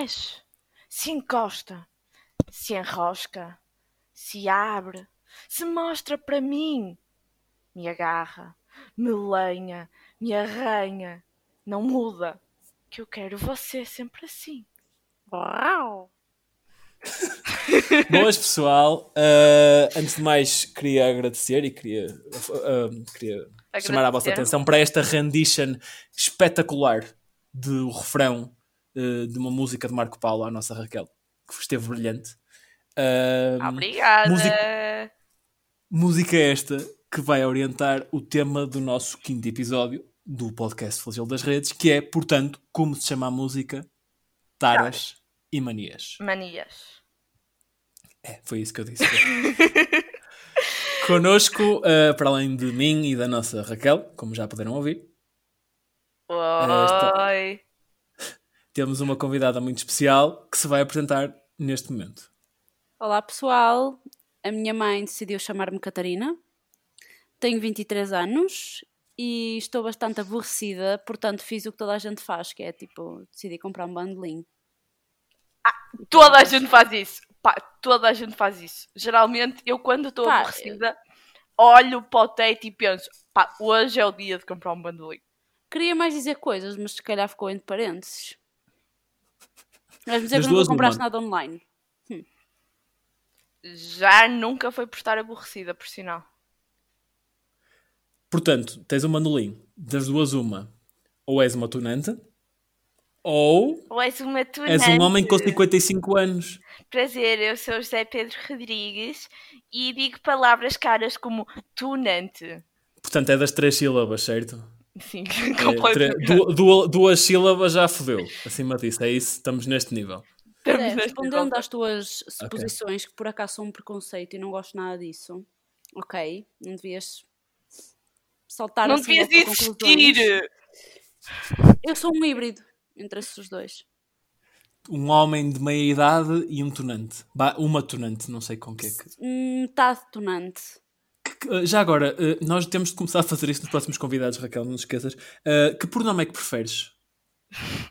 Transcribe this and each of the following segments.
remexe, se encosta, se enrosca, se abre, se mostra para mim, me agarra, me lenha, me arranha, não muda, que eu quero você sempre assim. Uau! Boas, pessoal. Uh, antes de mais, queria agradecer e queria, uh, queria chamar a vossa atenção para esta rendition espetacular do refrão uh, de uma música de Marco Paulo à nossa Raquel, que esteve brilhante. Uh, Obrigada! música- música esta que vai orientar o tema do nosso quinto episódio do podcast Flagelo das Redes, que é, portanto, como se chama a música? Taras e Manias. Manias. É, foi isso que eu disse. Connosco, uh, para além de mim e da nossa Raquel, como já puderam ouvir, Esta- Oi! Temos uma convidada muito especial que se vai apresentar neste momento. Olá pessoal, a minha mãe decidiu chamar-me Catarina, tenho 23 anos e estou bastante aborrecida, portanto fiz o que toda a gente faz, que é tipo, decidi comprar um bandolim. Toda a gente faz isso. Pá, toda a gente faz isso. Geralmente, eu quando estou Pá, aborrecida, olho para o teto e penso, pá, hoje é o dia de comprar um bandolim. Queria mais dizer coisas, mas se calhar ficou entre parênteses. Vais dizer que nunca compraste uma. nada online. Já nunca foi por estar aborrecida, por sinal. Portanto, tens um mandolim, das duas uma, ou és uma tunante, ou Ou és uma tunante. és um homem com 55 anos. Prazer, eu sou o José Pedro Rodrigues e digo palavras caras como tunante. Portanto, é das três sílabas, certo? Sim, É, du- du- duas sílabas já fodeu. Acima disso, é isso, estamos neste nível. Estamos É, neste respondendo nível. às tuas suposições, que por acaso são um preconceito e não gosto nada disso, ok, não devias saltar Não assim devias existir! Eu sou um híbrido entre esses dois. Um homem de meia idade e um tunante. Ba- Uma tunante, não sei com que é que. Hum, Metade tonante. Que- Já agora, eh, nós temos de começar a fazer isto nos próximos convidados, Raquel, não te esqueças. Eh, que pronome é que preferes?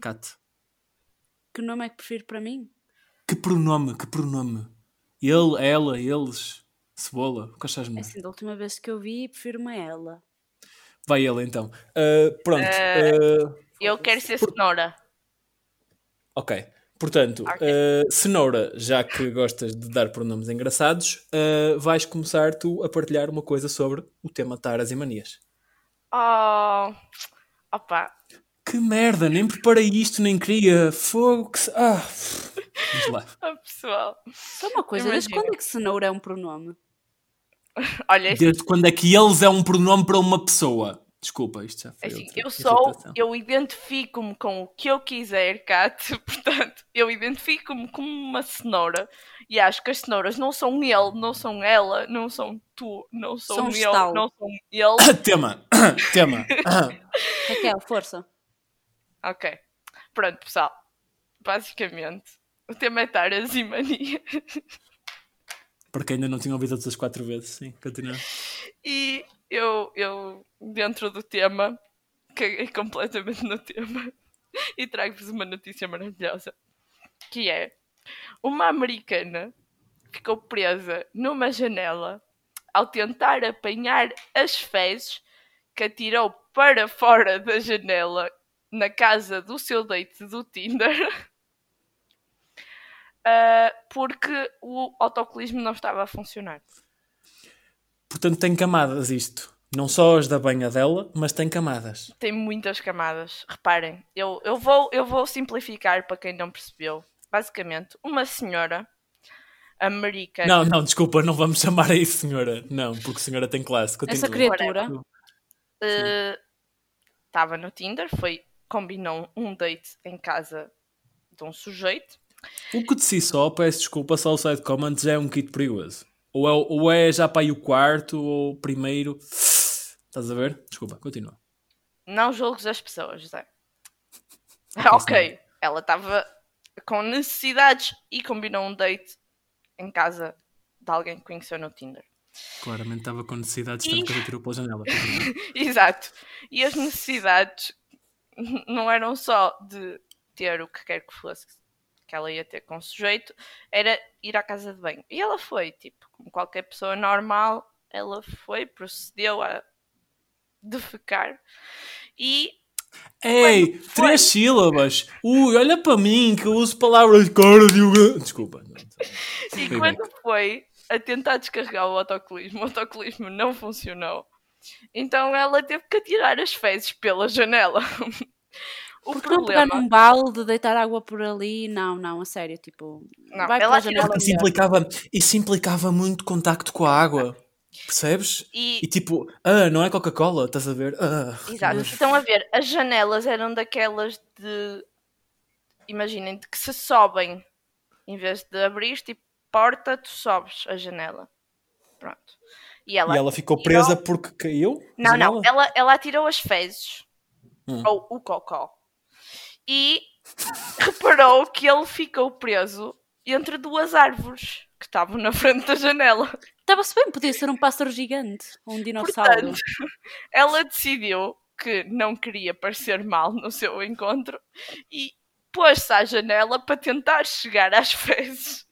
Cat. Que nome é que prefiro para mim? Que pronome, que pronome. Ele, ela, eles, cebola, o que achas É melhor? assim, da última vez que eu vi, prefiro uma ela. Vai ele então. Eh, pronto. Eh, eh, Eu quero ser cenoura. ok. Portanto, Ok. eh, Cenoura, já que gostas de dar pronomes engraçados, eh, vais começar tu a partilhar uma coisa sobre o tema taras e manias. Oh, opa, Que merda, nem preparei isto, nem queria. Fogo que se... Ah, diz lá. oh, pessoal. Só uma coisa, desde Imagina. quando é que cenoura é um pronome? Olha, Desde quando é que eles é um pronome para uma pessoa? Desculpa, isto já foi assim, outra eu sou, eu identifico-me com o que eu quiser, Kat. Portanto, eu identifico-me como uma cenoura. E acho que as cenouras não são ele, não são ela, não são tu, não sou São eu, não são ele. Tema, tema. Raquel, força. Ok. Pronto, pessoal. Basicamente, o tema é taras e mania. Para quem ainda não tinha ouvido todas as quatro vezes, sim, continua. E eu, eu dentro do tema, caguei completamente no tema e trago-vos uma notícia maravilhosa. Que é, uma americana ficou presa numa janela ao tentar apanhar as fezes que atirou para fora da janela na casa do seu date do Tinder. ah, porque o autocolismo não estava a funcionar. Portanto, tem camadas isto. Não só as da banha dela, mas tem camadas. tem muitas camadas. Reparem, eu, eu, vou, eu vou simplificar para quem não percebeu. Basicamente, uma senhora americana. Não, não, desculpa, não vamos chamar a isso senhora. Não, porque senhora tem classe. Continua. Essa criatura. eh, Estava no Tinder, foi, combinou um date em casa de um sujeito. O que de si só, peço desculpa, só o side comment já é um kit perigoso. Ou é, ou é já para aí o quarto, ou o primeiro. Estás a ver? Desculpa, continua. Não julgues as pessoas, José. Ok, ok, ela estava com necessidades e combinou um date em casa de alguém que conheceu no Tinder. Claramente estava com necessidades, E- tanto que ele tirou pela janela. Exato. E as necessidades não eram só de ter o que quer que fosse que ela ia ter com o sujeito, era ir à casa de banho. E ela foi, tipo, como qualquer pessoa normal, ela foi, procedeu a defecar e Ei, foi? três sílabas. Ui, olha para mim que eu uso palavras cardio. Desculpa. E quando foi a tentar descarregar o autocolismo, o autocolismo não funcionou. Então ela teve que atirar as fezes pela janela. O Porque não pegar problema. num balde, deitar água por ali, não, não, a sério, tipo, Não, vai ela pela janela. Isso implicava, isso implicava muito contacto com a água. Percebes? E, E tipo, ah, não é Coca-Cola, estás a ver? Ah, exato, mas- estão a ver, as janelas eram daquelas de. Imaginem, de que se sobem. Em vez de abrir, tipo, porta, tu sobes a janela. Pronto. E ela, E ela ficou atirou- presa porque caiu? Não, não, ela, ela atirou as fezes. Hum. Ou o cocó. E reparou que ele ficou preso entre duas árvores que estavam na frente da janela. Estava-se bem, podia ser um pássaro gigante, ou um dinossauro. Portanto, ela decidiu que não queria parecer mal no seu encontro e pôs-se à janela para tentar chegar às fezes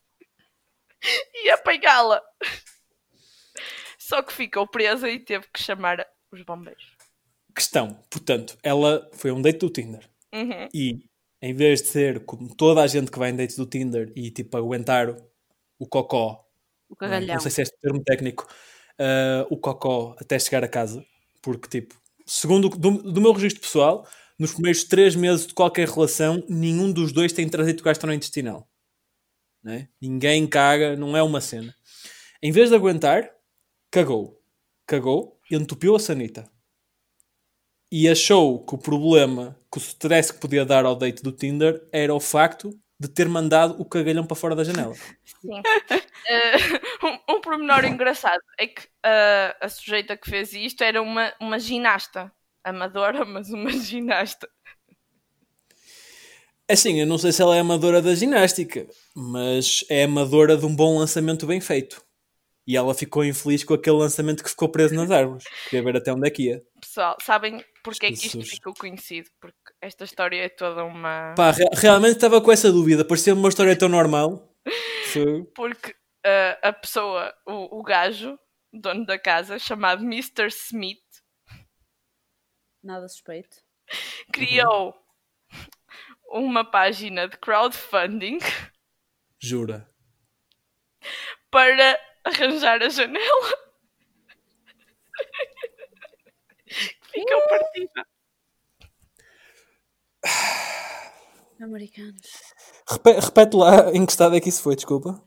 e apanhá-la. Só que ficou presa e teve que chamar os bombeiros. Questão, portanto, ela foi a um date do Tinder. Uhum. E em vez de ser como toda a gente que vai em dates do Tinder e tipo aguentar o cocó, O não sei se é este termo técnico, ah, o cocó até chegar a casa, porque tipo, segundo o- do, do meu registro pessoal, nos primeiros três meses de qualquer relação, nenhum dos dois tem trânsito gastrointestinal. Né? Ninguém caga, não é uma cena. Em vez de aguentar, cagou. Cagou e entupiu a sanita. E achou que o problema, que o stress que podia dar ao date do Tinder era o facto de ter mandado o cagalhão para fora da janela. Sim. Eh, um, um pormenor engraçado é que eh, a sujeita que fez isto era uma, uma ginasta. Amadora, mas uma ginasta. Assim, eu não sei se ela é amadora da ginástica, mas é amadora de um bom lançamento bem feito. E ela ficou infeliz com aquele lançamento que ficou preso nas árvores. Queria ver até onde é que ia. Pessoal, sabem porque é que isto ficou conhecido? Porque esta história é toda uma. Pá, re- realmente estava com essa dúvida. Parecia-me uma história tão normal. Foi- Porque eh, a pessoa, o, o gajo, dono da casa, chamado Mr. Smith, Nada suspeito. criou uma página de crowdfunding Jura. para arranjar a janela. que ficou partida. Americanos. Repe- repete lá em que estado é que isso foi, desculpa.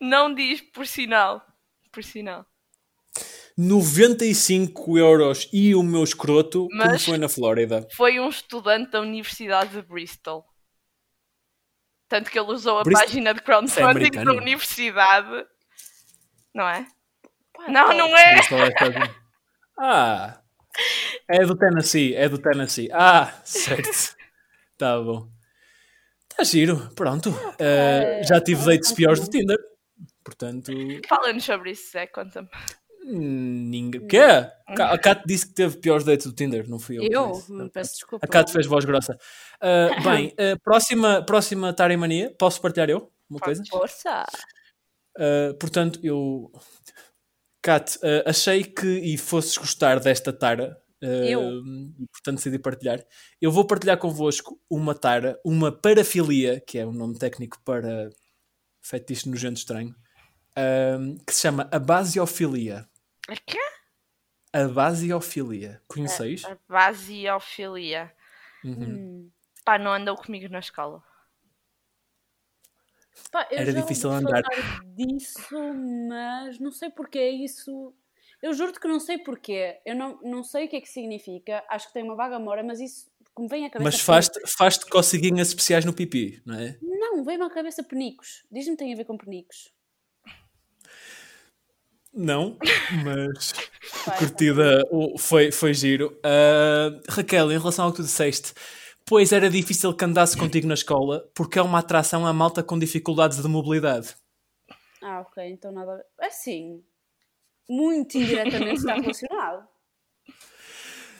Não diz por sinal. Por sinal. 95 euros e o meu escroto, como Mas- foi na Flórida. Foi um estudante da Universidade de Bristol. Tanto que ele usou a Bristol? página de Isso é crowdfunding americano. da universidade. Não é? Não, não é! É? Ah, é do Tennessee, é do Tennessee. Ah, certo. Tá bom. Tá giro, pronto. Uh, já tive dates piores do Tinder. Portanto, Fala-nos sobre isso, Zé, conta-me. Ninguém. Quê? A Kat disse que teve piores dates do Tinder, não fui eu. Eu? Peço desculpa. A Kat fez voz grossa. Uh, bem, uh, próxima, próxima Tara e Mania. Posso partilhar eu? Uma coisa? Força! Uh, portanto, eu. Uh, achei que e fosses gostar desta tara. Eu? Portanto decidi partilhar. Eu vou partilhar convosco uma tara, uma parafilia, que é um nome técnico para fetiche nojento estranho, que se chama abasiofilia. A quê? Abasiofilia. Conheceis? A vasiofilia. Uhum. Hum. Pá, não andou comigo na escola. Pá, eu Era já difícil ouvi andar. falar disso, mas não sei porque é isso. Eu juro-te que não sei porquê. Eu não, não sei o que é que significa. Acho que tem uma vaga memória, mas isso como vem à cabeça. Mas faz-te faz coceguinhas especiais no pipi, não é? Não, vem-me à cabeça penicos. Diz-me que tem a ver com penicos. Não, mas curtida foi, foi giro. Ah, Raquel, em relação ao que tu disseste, pois era difícil que andasse contigo na escola porque é uma atração à malta com dificuldades de mobilidade. Ah, ok, então nada a. Assim, muito indiretamente está relacionado.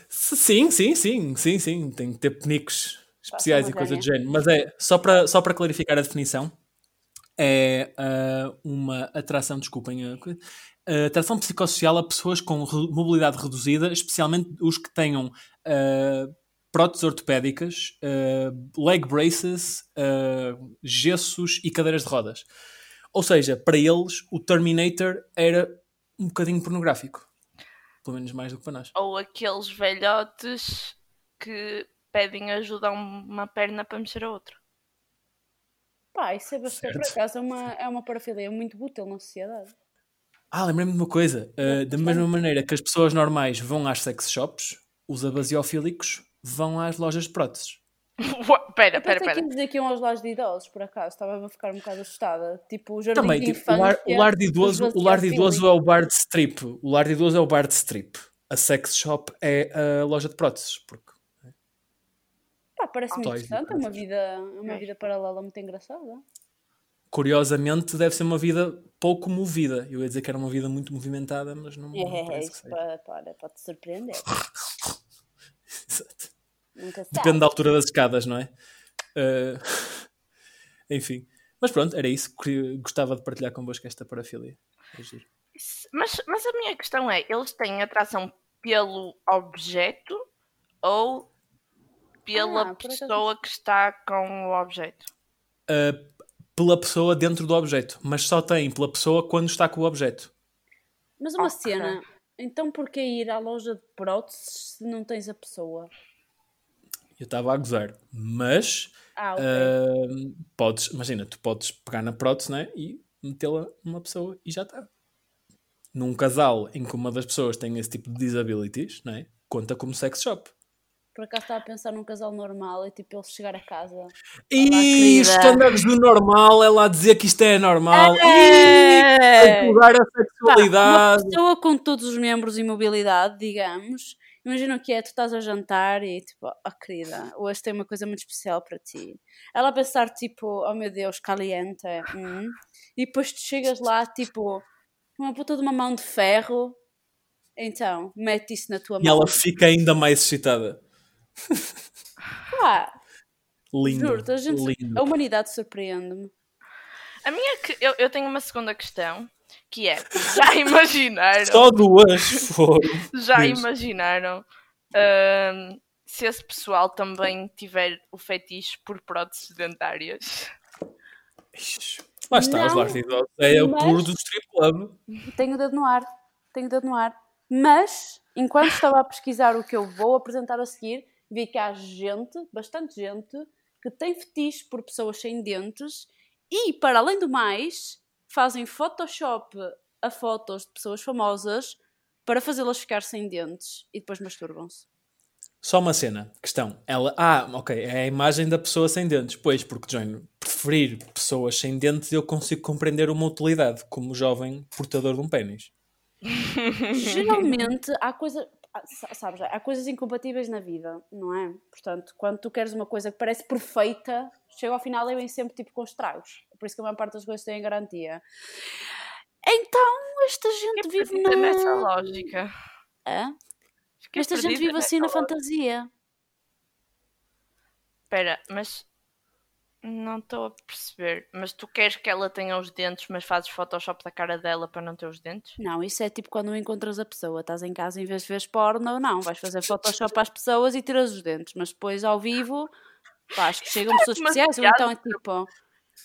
Sim, sim, sim, sim, sim. Tem que ter penicos especiais e coisa do género. Mas é, só para, só para clarificar a definição, é ah, uma atração, desculpem, a atração psicossocial a pessoas com re- mobilidade reduzida, especialmente os que tenham ah, próteses ortopédicas, ah, leg braces, gessos e cadeiras de rodas. Ou seja, para eles, o Terminator era um bocadinho pornográfico. Pelo menos mais do que para nós. Ou aqueles velhotes que pedem ajuda a uma perna para mexer a outra. Pá, isso é bastante, por acaso, é uma, é uma parafilia muito útil na sociedade. Ah, lembrei-me de uma coisa. Uh, da mesma maneira que as pessoas normais vão às sex shops, os abasiofílicos vão às lojas de próteses. Pera, pera, pera. dizer que iam aos lares de idosos, por acaso. Estava a ficar um bocado assustada. Tipo, o jardim Também, de tipo, o lar, o lar de idoso, dos o lar de idoso é o bar de strip. O lar de idoso é o bar de strip. A sex shop é a loja de próteses. Porque Pá, parece-me e interessante. É uma coisas. Ok. vida paralela muito engraçada. Curiosamente deve ser uma vida pouco movida. Eu ia dizer que era uma vida muito movimentada, mas não, não É, é, parece que isso pode te surpreender. Exato. Nunca Depende sabe. da altura das escadas, não é? Uh, Enfim. Mas pronto, era isso. Queria- Gostava de partilhar convosco esta parafilia. É giro. Mas, mas a minha questão é: eles têm atração pelo objeto ou pela Ah, pessoa que está com o objeto? Uh, pela pessoa dentro do objeto, mas só tem pela pessoa quando está com o objeto. Mas uma Ok. cena, então porquê ir à loja de próteses se não tens a pessoa? Eu estava a gozar, mas Ah, ok. uh, podes, imagina, tu podes pegar na prótese né, e metê-la numa pessoa e já está. Num casal em que uma das pessoas tem esse tipo de disabilities, né, conta como sex shop. Por acaso estava a pensar num casal normal e tipo ele chegar a casa. E querida. estándares do normal, ela a dizer que isto é normal. É! E a a Pá, uma sexualidade. pessoa com todos os membros e mobilidade, digamos. Imagina o que é, tu estás a jantar e tipo, oh querida, hoje tem uma coisa muito especial para ti. Ela a pensar tipo, oh meu Deus, caliente. hum. E depois tu chegas lá, tipo, uma puta de uma mão de ferro. Então, mete isso na tua E mão. ela fica ainda mais excitada. Lindo. juro-te, a, gente- lindo. a humanidade surpreende-me. A minha que eu, eu tenho uma segunda questão que é: já imaginaram? Só duas foram. Já imaginaram ahm, se esse pessoal também tiver o fetiche por próteses dentárias? Lá está, Não. É o puro do strip club. Tenho o dedo no ar. Tenho o dedo no ar. Mas, enquanto estava a pesquisar o que eu vou apresentar a seguir, vi que há gente, bastante gente, que tem fetiche por pessoas sem dentes e, para além do mais, fazem Photoshop a fotos de pessoas famosas para fazê-las ficar sem dentes e depois masturbam-se. Só uma cena, questão. Ela, ah, ok, é a imagem da pessoa sem dentes. Pois, porque, John, preferir pessoas sem dentes, eu consigo compreender uma utilidade como jovem portador de um pênis. Geralmente há coisas. Sa- Sabes, há coisas incompatíveis na vida, não é? Portanto, quando tu queres uma coisa que parece perfeita, chega ao final e vem sempre tipo com estragos. Por isso que a maior parte das coisas têm garantia. Então, esta gente Fiquei vive na. nessa lógica. Hã? Fiquei Esta gente vive assim na lógica. fantasia. Espera, mas não estou a perceber. Mas tu queres que ela tenha os dentes, mas fazes Photoshop da cara dela para não ter os dentes? Não, isso é tipo quando encontras a pessoa, estás em casa em vez de ver porno, não, vais fazer Photoshop às pessoas e tiras os dentes, mas depois ao vivo, pá, acho que chegam pessoas especiais, ou então é tipo.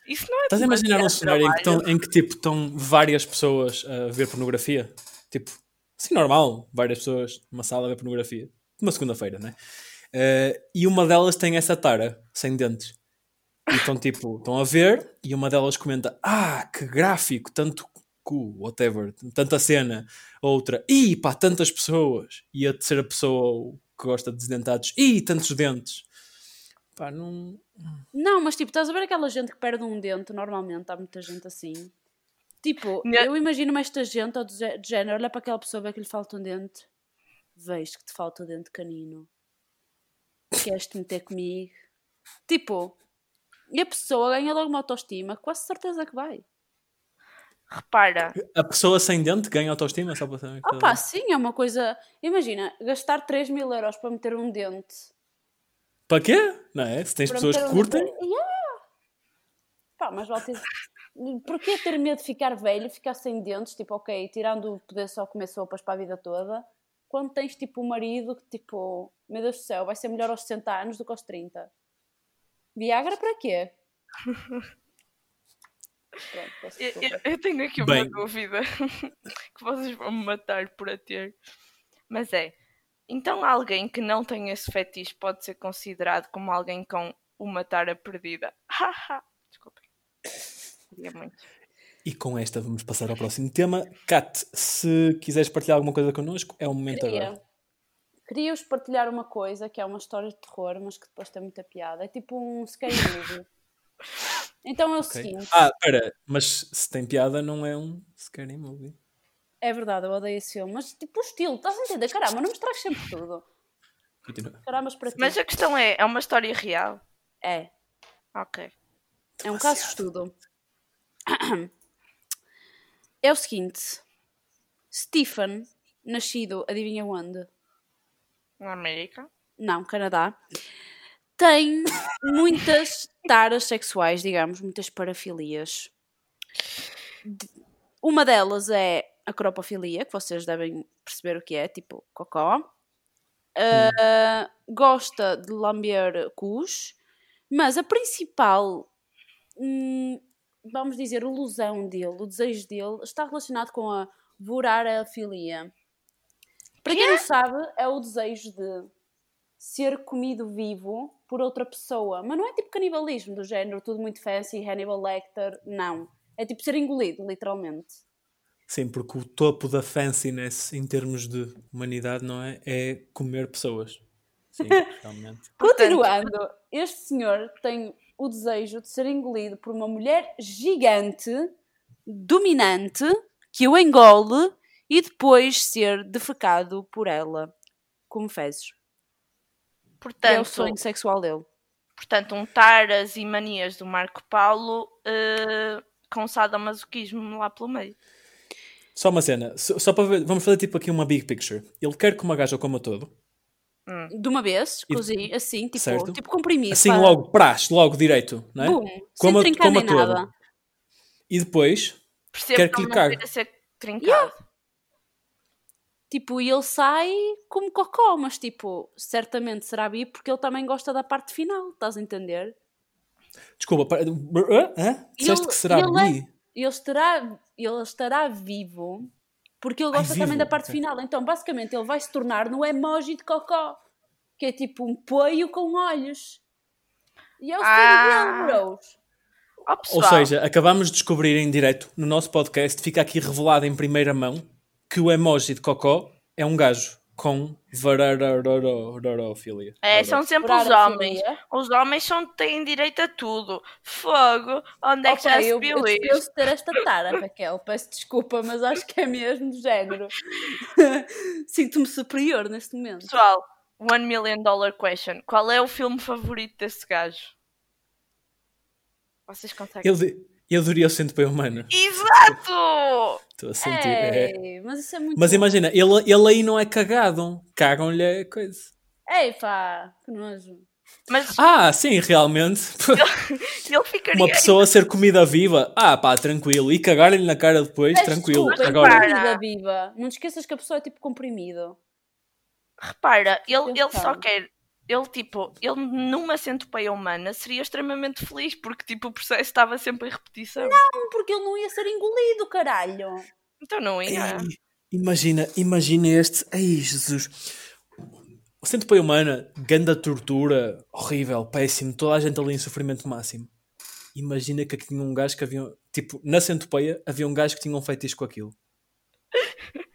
Isso não é Estás a imaginar um cenário em que, estão, em que tipo, estão várias pessoas a ver pornografia? Tipo, assim normal, várias pessoas numa sala a ver pornografia. Uma segunda-feira, né? Eh, e uma delas tem essa tara, sem dentes. E estão tipo, estão a ver e uma delas comenta: Ah, que gráfico, tanto cu, whatever, tanta cena. Outra, ih, pá, tantas pessoas. E a terceira pessoa que gosta de desdentados, ih, tantos dentes. Pá, não. Não, mas tipo, estás a ver aquela gente que perde um dente, normalmente, há muita gente assim. Tipo, eu imagino-me esta gente, ou de género, olha para aquela pessoa, vê que lhe falta um dente. Vejo que te falta o dente canino. Queres-te meter comigo? Tipo, e a pessoa ganha logo uma autoestima, quase certeza que vai. Repara, A pessoa sem dente ganha autoestima só para saber. que Opa, ela- sim, é uma coisa. Imagina, gastar 3 mil euros para meter um dente. Para quê? Não é? Se tens Para pessoas que um curtem. dente- Yeah. Pá, mas vale ter. Porquê ter medo de ficar velho, ficar sem dentes? Tipo, ok, tirando o poder só comer sopas para a vida toda. Quando tens tipo um marido que, tipo, meu Deus do céu, vai ser melhor aos 60 anos do que aos 30. Viagra para quê? Pronto, eu, eu- eu tenho aqui uma Bem. dúvida que vocês vão me matar por a ter. Mas é, então alguém que não tem esse fetiche pode ser considerado como alguém com uma tara perdida. Haha. Desculpem. Queria muito. E com esta vamos passar ao próximo tema. Kat, se quiseres partilhar alguma coisa connosco, é o momento agora. Queria. Queria-vos partilhar uma coisa que é uma história de terror, mas que depois tem muita piada. É tipo um scary movie. Então é o Ok. seguinte: Ah, espera, mas se tem piada, não é um scary movie. é verdade, eu odeio esse filme, mas tipo o estilo, estás a entender? Caramba, não me estragas sempre tudo. Continua. Caramba, para ti. Mas a questão é, é uma história real? É, Ok. é um caso de estudo. É o seguinte: Stephen, nascido, adivinha onde? Na América? Não, Canadá. Tem muitas taras sexuais, digamos, muitas parafilias. Uma delas é a cropofilia, que vocês devem perceber o que é, tipo cocó. Ah, gosta de lamber cus, mas a principal, hum, vamos dizer, ilusão dele, o desejo dele, está relacionado com a vorarofilia. Para quem não sabe, é o desejo de ser comido vivo por outra pessoa. Mas não é tipo canibalismo do género, tudo muito fancy, Hannibal Lecter, não. É tipo ser engolido, literalmente. Sim, porque o topo da fanciness em termos de humanidade, não é? É comer pessoas. Sim, realmente. Continuando, este senhor tem o desejo de ser engolido por uma mulher gigante, dominante, que o engole e depois ser defecado por ela, como fezes. É o Portanto, sonho sexual dele. portanto, um taras e manias do Marco Paulo eh, com sadomasoquismo lá pelo meio. Só uma cena, só só para ver, vamos fazer tipo aqui uma big picture. Ele quer que uma gaja coma todo, De uma vez, E- cozinho, assim, tipo, Certo. tipo comprimido. assim pá. logo, praxe, logo direito, não é? Bum, Coma- sem coma nem todo. nada. E depois, Percebo Quer que ele não queira ser trincado. Tipo, e ele sai como cocó, mas tipo, certamente será bi porque ele também gosta da parte final, estás a entender? desculpa, para, hã? Disseste Ele- que será ele é- bi? Ele estará, ele estará vivo porque ele Ai, gosta também vivo, da parte final. Então, basicamente, ele vai se tornar no emoji de cocó, que é tipo um poio com olhos. E é o Ah. dele, bros. Ou seja, acabamos de descobrir em direto no nosso podcast, fica aqui revelado em primeira mão, que o emoji de cocó é um gajo com varararorofilia. é, são sempre os homens. Os homens são, têm direito a tudo. Fogo, onde é que já se eu, viu eu isto? penso ter esta tara, Raquel. Peço desculpa, mas acho que é mesmo do género. Sinto-me superior neste momento. Pessoal, One Million Dollar Question. Qual é o filme favorito desse gajo? Vocês conseguem? Eu, di- eu diria o centopeia humano. Exato! Estou a sentir. é. Ei, mas isso é muito. Mas imagina, ele, ele aí não é cagado. Cagam-lhe a coisa. Ei, pá, que nojo. Mas Ah, sim, realmente. ele ficaria. Uma pessoa ser comida viva. Ah, pá, tranquilo. E cagar-lhe na cara depois, Peço tranquilo. desculpa, Agora, comida viva. Não te esqueças que a pessoa é tipo comprimido. Repara, ele, ele só quer. Ele, tipo, ele numa centopeia humana seria extremamente feliz porque, tipo, o processo estava sempre em repetição. Porque ele não ia ser engolido, caralho. Então não ia. Ei, imagina, imagina este. Ai, Jesus. O centopeia humana, ganda tortura, horrível, péssimo, toda a gente ali em sofrimento máximo. Imagina que aqui tinha um gajo que havia. Tipo, na centopeia havia um gajo que tinha um feitiço com aquilo.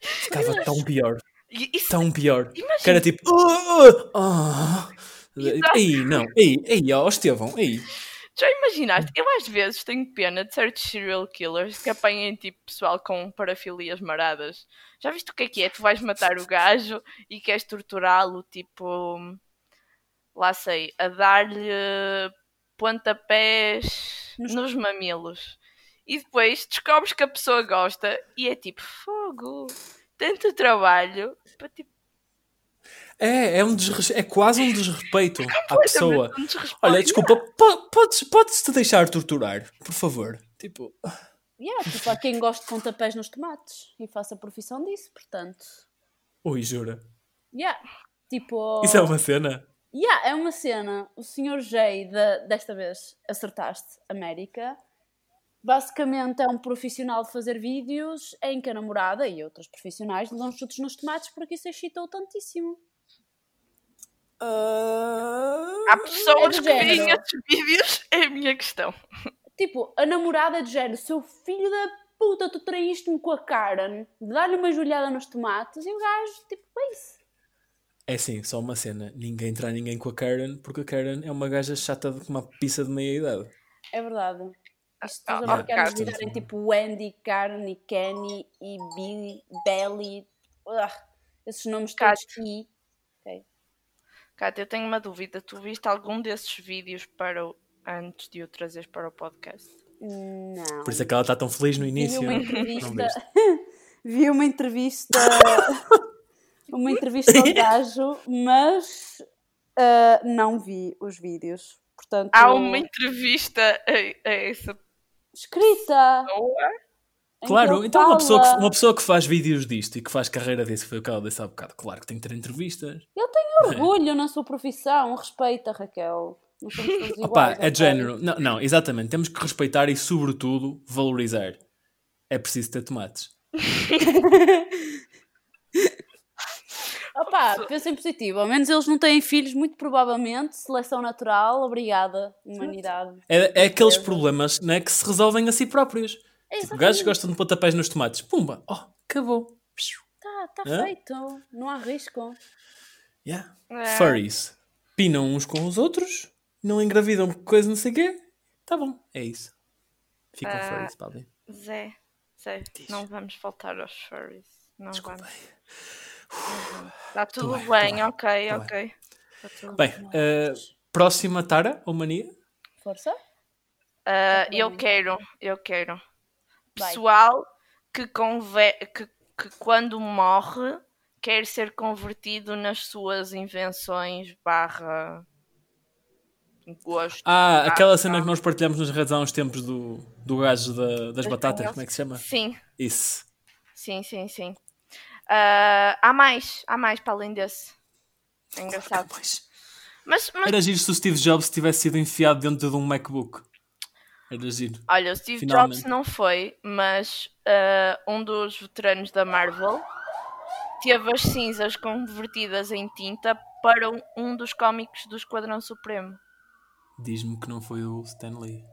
Ficava tão pior, isso, tão pior. Imagina. Que era tipo. "Ah, ah, ah." Exato. Ei, não, ei, ei, ó Estevão, ei. já imaginaste? Eu às vezes tenho pena de certos serial killers que apanhem tipo pessoal com parafilias maradas. Já viste o que é que é? Tu vais matar o gajo e queres torturá-lo, tipo. Lá sei, a dar-lhe pontapés nos mamilos. e depois descobres que a pessoa gosta e é tipo, fogo, tanto trabalho para tipo, É, é, um desres- é quase um desrespeito à pessoa. um desrespeito. Olha, desculpa, po- podes, podes te deixar torturar, por favor. Tipo, Yeah, tipo, há quem goste de pontapés nos tomates e faça profissão disso, portanto. ui, jura. Yeah, tipo. Isso é uma cena. Yeah, é uma cena. O Sr. J, da- desta vez acertaste, América, basicamente é um profissional de fazer vídeos em que a namorada e outros profissionais lhe dão chutes nos tomates porque isso excitou tantíssimo. Há pessoas É que veem esses vídeos, é a minha questão. Tipo, a namorada de género, seu filho da puta, tu traíste-me com a Karen, dá-lhe uma joelhada nos tomates e o gajo, tipo, é isso. É sim, só uma cena. Ninguém trai ninguém com a Karen, porque a Karen é uma gaja chata de uma pizza de meia idade. É verdade. Isto Ah, os ah, americanos virarem tipo Wendy, Karen e Kenny e Billy, Belly, ugh, esses nomes todos Kat. e. Ok. Cátia, eu tenho uma dúvida. Tu viste algum desses vídeos para o... antes de o trazeres para o podcast? Não. Por isso é que ela está tão feliz no Vi início. uma Não entrevista. Vi uma entrevista. uma entrevista ao gajo, mas ah, não vi os vídeos. Portanto, Há uma entrevista a, a essa escrita. Claro, então uma pessoa, que, fala. uma pessoa que faz vídeos disto e que faz carreira disso, foi o que ela disse há bocado. Claro que tem que ter entrevistas. Ele tem orgulho na sua profissão, respeita, Raquel. Iguais. Opa, é género. Não, não, exatamente. Temos que respeitar e, sobretudo, valorizar. É preciso ter tomates. Opa, pensem positivo. Ao menos eles não têm filhos, muito provavelmente. Seleção natural, obrigada, humanidade. É, é aqueles problemas né, que se resolvem a si próprios. Tipo, exatamente. gajos gostam de pontapés nos tomates. Pumba! Oh, acabou. Tá, tá feito. Não há risco. Yeah. É. Furries. Pinam uns com os outros, não engravidam por coisa não sei o quê. Tá bom, é isso. Ficam Ah. furries, Pauli. Zé, Zé, Diz. não vamos faltar aos furries. Não Desculpa. vamos. Está tudo bem, bem, bem, ok, ok. Tá tudo Bem, eh, próxima Tara ou Mania? Força? Tá eu bem. quero, eu quero. Pessoal que, conve que, que quando morre quer ser convertido nas suas invenções barra gosto. Ah, aquela cena que nós partilhamos nas redes há uns tempos do, do gajo da- das batatas, como é que se chama? Sim, Isso. sim, sim, sim. Ah, há mais, há mais para além desse. É engraçado. Pois. Mas, mas Era giro se o Steve Jobs tivesse sido enfiado dentro de um MacBook. Era giro. Olha, o Steve Finalmente. Jobs não foi, mas ah, um dos veteranos da Marvel teve as cinzas convertidas em tinta para um, um dos cómicos do Esquadrão Supremo. Diz-me que não foi o Stan Lee.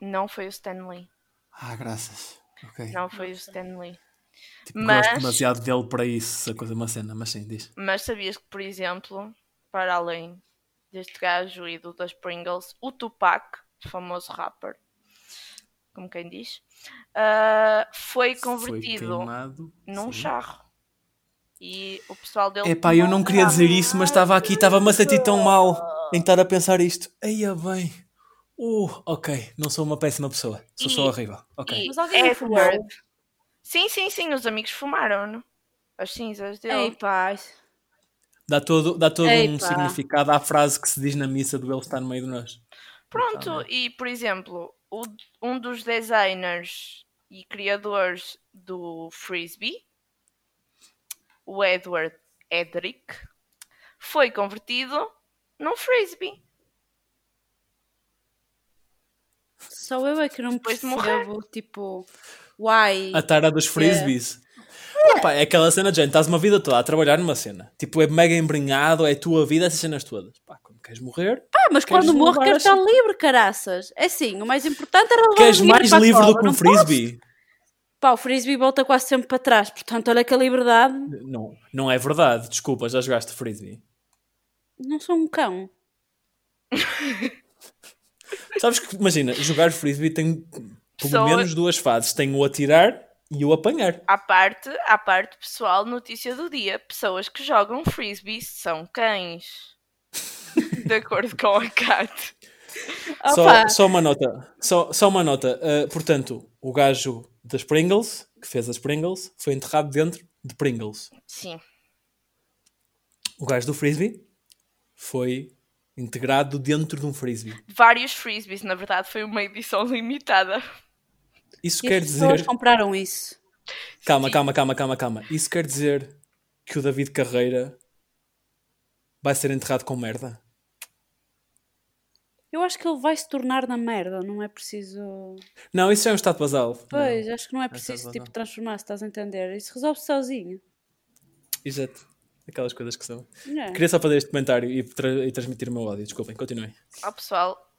Não foi o Stan Lee. Ah, graças. Ok. Não foi o Stan Lee. Tipo, Mas- Gosto demasiado dele para isso, se a coisa é uma cena, mas sim, diz. Mas sabias que, por exemplo, para além deste gajo e do das Pringles, o Tupac, famoso rapper, como quem diz, ah, foi convertido Foi queimado. num sim. charro. E o pessoal dele. Epá, eu não queria dizer isso, mas estava aqui, estava-me a sentir tão mal em estar a pensar isto. Eia bem. Uh, ok, não sou uma péssima pessoa. Sou só E- horrível. Ok. E Mas alguém fumou? Edward. Sim, sim, sim, os amigos fumaram as cinzas dele. Ei, paz. Dá todo, dá todo um Epa. significado à frase que se diz na missa do Ele está no meio de nós. Pronto, e por exemplo, o- um dos designers e criadores do Frisbee, o Edward Edric, foi convertido num Frisbee. Só eu é que não Depois de morrer. percebo, tipo, why? A tara dos frisbees. Não, pá, é aquela cena de gente, estás uma vida toda a trabalhar numa cena. Tipo, é mega embrenhado, é tua vida, essas cenas todas. Pá, quando queres morrer, Ah, mas quando levar queres estar livre, caraças. É assim, o mais importante era levar queres livre mais livre do que um não posso. frisbee. Pá, o frisbee volta quase sempre para trás, portanto, olha que a liberdade. Não, não é verdade. Desculpa, já jogaste frisbee. Não sou um cão. Sabes que, imagina, jogar frisbee tem pelo menos duas fases. Tem o atirar e o apanhar. À parte, à parte, pessoal, notícia do dia: pessoas que jogam Frisbee são cães. De acordo com a Cat. Só, só uma nota. Só, só uma nota. Uh, portanto, o gajo das Pringles, que fez as Pringles, foi enterrado dentro de Pringles. Sim. O gajo do Frisbee foi integrado dentro de um Frisbee. Vários frisbees, na verdade, foi uma edição limitada. Isso e quer as pessoas dizer. compraram isso. Calma, Sim. calma, calma, calma, calma. Isso quer dizer que o David Carreira vai ser enterrado com merda. Eu acho que ele vai se tornar na merda, não é preciso. Não, isso já é um estado basal. Pois, Não. acho que não é Essa preciso razão. tipo, transformar, se estás a entender. Isso resolve sozinho. Exato. Aquelas coisas que são. É. Queria só fazer este comentário e, tra- e transmitir o meu ódio. Desculpem, continuem. Ó pessoal,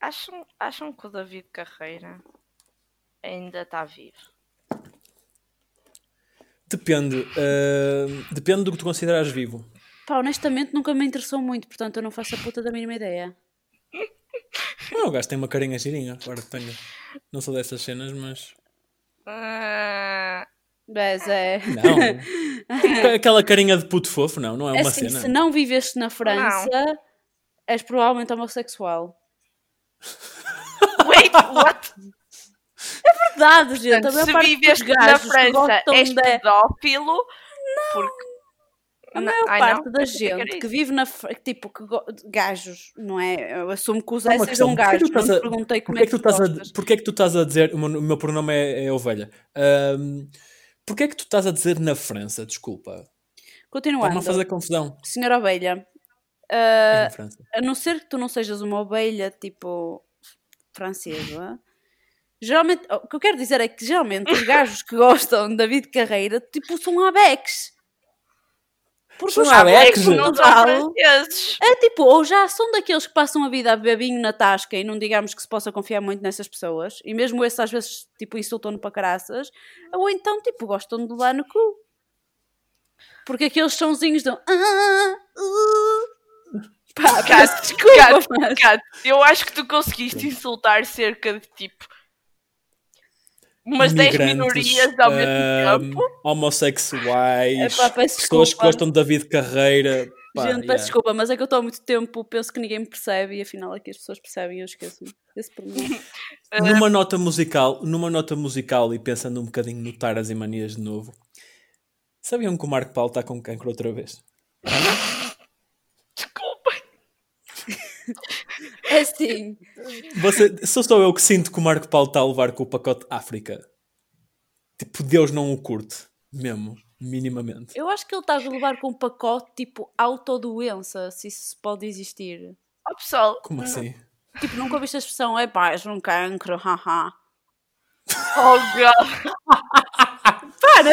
acham, acham que o David Carreira ainda está vivo? Depende. uh, depende do que tu consideras vivo. Pá, honestamente nunca me interessou muito, portanto eu não faço a puta da mínima ideia. Não, o gajo tem uma carinha girinha. Agora que tenho. Não sou dessas cenas, mas. Ah, Mas é. Não. Aquela carinha de puto fofo, não. Não é É uma assim, cena. se não viveste na França, és provavelmente homossexual. wait, what? Verdade, gente. Portanto, se viveste na França, és de... pedófilo? Porque... A Não, maior ai, parte não, da que gente que vive na tipo, que gajos, não é? Eu assumo que os questão, sejam tu gajos, não a- perguntei como Porquê é que tu estás a, porquê que tu estás a dizer. O meu, o meu pronome é, é ovelha. Um, porquê que tu estás a dizer na França? Desculpa. Continuando, a fazer confusão. senhora ovelha, É na França. a não ser que tu não sejas uma ovelha tipo francesa, geralmente, o que eu quero dizer é que geralmente os gajos que gostam de David Carreira tipo são abex. Porque São os abex? no Não são. É tipo, ou já são daqueles que passam a vida a beber vinho na tasca e não digamos que se possa confiar muito nessas pessoas, e mesmo esses às vezes tipo insultam-no para caraças, ou então tipo gostam de lá no cu. Porque aqueles sonzinhos dão. Ah, uh. Pá, peço desculpa, Cat, mas- Cat, eu acho que tu conseguiste insultar cerca de tipo umas 10 Migrantes, minorias ao mesmo um, tempo. Homossexuais, Epá, pessoas que gostam de David Carreira. Pá, Gente, peço yeah. desculpa, mas é que eu estou há muito tempo, penso que ninguém me percebe e afinal aqui as pessoas percebem e eu esqueço-me desse problema. Numa nota musical, numa nota musical e pensando um bocadinho no Taras e Manias de novo, sabiam que o Marco Paulo está com cancro outra vez? Desculpa. É assim, Você, sou só eu que sinto que o Marco Paulo está a levar com o pacote África. Tipo, Deus não o curte. Mesmo. Minimamente. eu acho que ele está a levar com um pacote tipo autodoença, se isso pode existir. Ó pessoal, Como assim? Tipo, nunca ouviste a expressão, é pá, és um cancro, haha. oh God.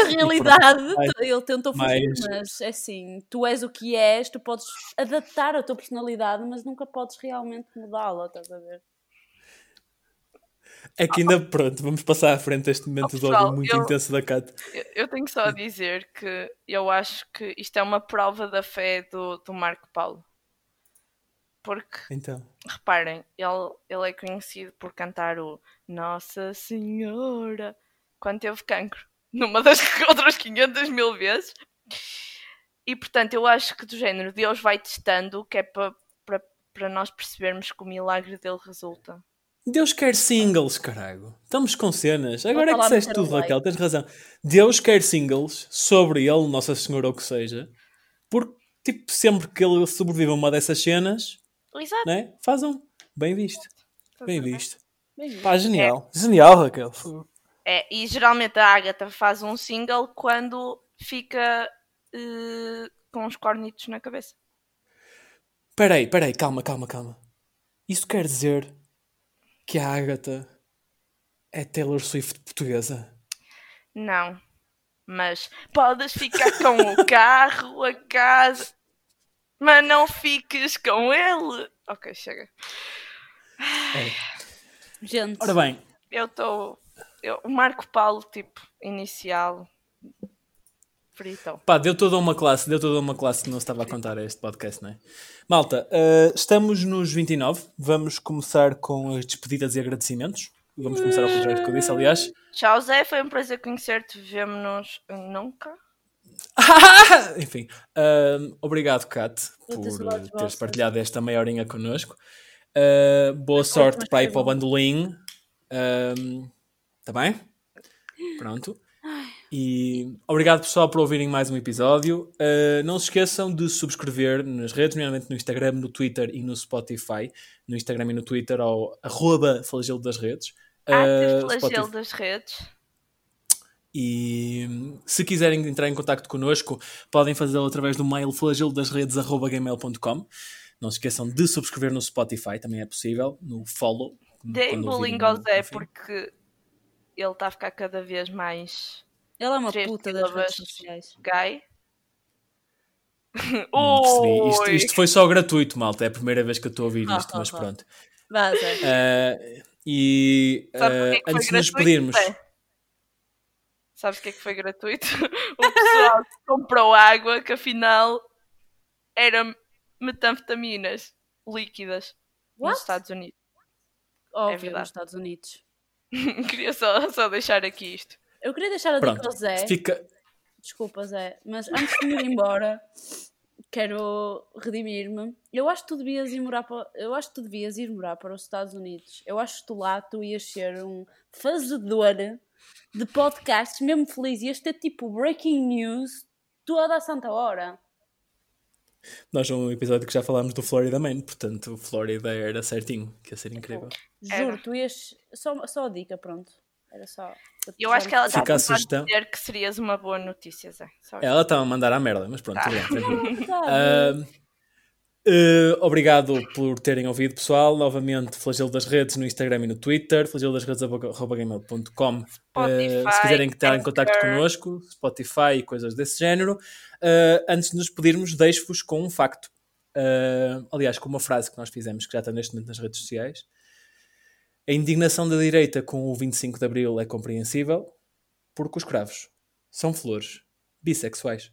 Realidade, ele tentou fazer, mais- mas é assim, tu és o que és, tu podes adaptar a tua personalidade, mas nunca podes realmente mudá-la, estás a ver? É que ainda, pronto, vamos passar à frente este momento Oh, de ódio pessoal, muito eu- intenso da Cat. Eu- Eu tenho só a dizer que eu acho que isto é uma prova da fé do, do Marco Paulo. Porque, Então. reparem, ele, ele é conhecido por cantar o Nossa Senhora quando teve cancro. Numa das outras 500 mil vezes. E portanto, eu acho que do género Deus vai testando que é para para nós percebermos que o milagre dele resulta. Deus quer singles, caralho. Estamos com cenas. Agora é que disseste tudo, like. Raquel, tens razão. Deus quer singles sobre ele, Nossa Senhora ou o que seja, porque, tipo, sempre que ele sobrevive a uma dessas cenas, Exato. né? Faz um. Bem visto. Bem visto. Bem, Pá, genial. Genial, Raquel. É, e geralmente a Agatha faz um single quando fica eh, com os cornitos na cabeça. Peraí, peraí, calma, calma, calma. Isso quer dizer que a Agatha é Taylor Swift portuguesa? Não. Mas podes ficar com o carro, a casa, mas não fiques com ele. Ok, chega. Gente, Ora bem, Eu estou. O Marco Paulo, tipo, inicial. Frito. Pá, deu toda uma classe, deu toda uma classe que não se estava a contar a este podcast, não é? Malta, eh, estamos nos 29, vamos começar com as despedidas e agradecimentos. Vamos começar ao do que eu disse, aliás. Tchau, Zé. Foi um prazer conhecer-te. Vemo-nos nunca. Enfim, ahm, obrigado, Kat, por eh, teres partilhado esta meia horinha connosco. Uh, boa sorte para ir para o bandolim. Está bem? Pronto. E obrigado pessoal por ouvirem mais um episódio. Uh, não se esqueçam de subscrever nas redes, nomeadamente no Instagram, no Twitter e no Spotify. No Instagram e no Twitter ao arroba flagelo das redes. Ah, Uh, flagelo Spotify- das redes. E se quiserem entrar em contato connosco, podem fazê-lo através do mail flagelodasredes.gmail.com. Não se esqueçam de subscrever no Spotify, também é possível, no follow. Deem bullying ao Zé porque ele está a ficar cada vez mais Ele é uma puta das redes sociais. gay. Não percebi. Isto, isto foi só gratuito, malta. É a primeira vez que eu estou a ouvir Ah, isto, ah, mas ah. pronto. Zé. Uh, e Sabe uh, que foi antes de nos despedirmos, Zé? Sabes o que é que foi gratuito? O pessoal comprou água que afinal era metanfetaminas líquidas What? nos Estados Unidos. Óbvio, verdade. nos Estados Unidos. Queria só, só deixar aqui isto. Eu queria deixar a dica ao Zé. fica. Desculpa, Zé, mas antes de me ir embora, quero redimir-me. Eu acho que tu devias ir morar para. Eu acho que tu devias ir morar para os Estados Unidos. Eu acho que tu lá tu ias ser um fazedor de podcasts, mesmo feliz. Ias ter tipo breaking news toda a santa hora. Nós um episódio que já falámos do Florida Man, portanto, o Florida era certinho, que ia ser incrível. Juro, Era. tu ias. Só, só a dica, pronto. Era só. Eu acho que ela está Fica a sugestão. dizer que serias uma boa notícia, Zé. Só Ela estava a mandar à merda, mas pronto, tudo bem, tranquilo. Eh, obrigado por terem ouvido, pessoal. Novamente, flagelo das redes no Instagram e no Twitter, flagelo das redes.gmail.com. Spotify, se quiserem estar em contato connosco, Spotify e coisas desse género. Ah, antes de nos despedirmos, deixo-vos com um facto. Aliás, com uma frase que nós fizemos, que já está neste momento nas redes sociais. A indignação da direita com o 25 de Abril é compreensível, porque os cravos são flores bissexuais.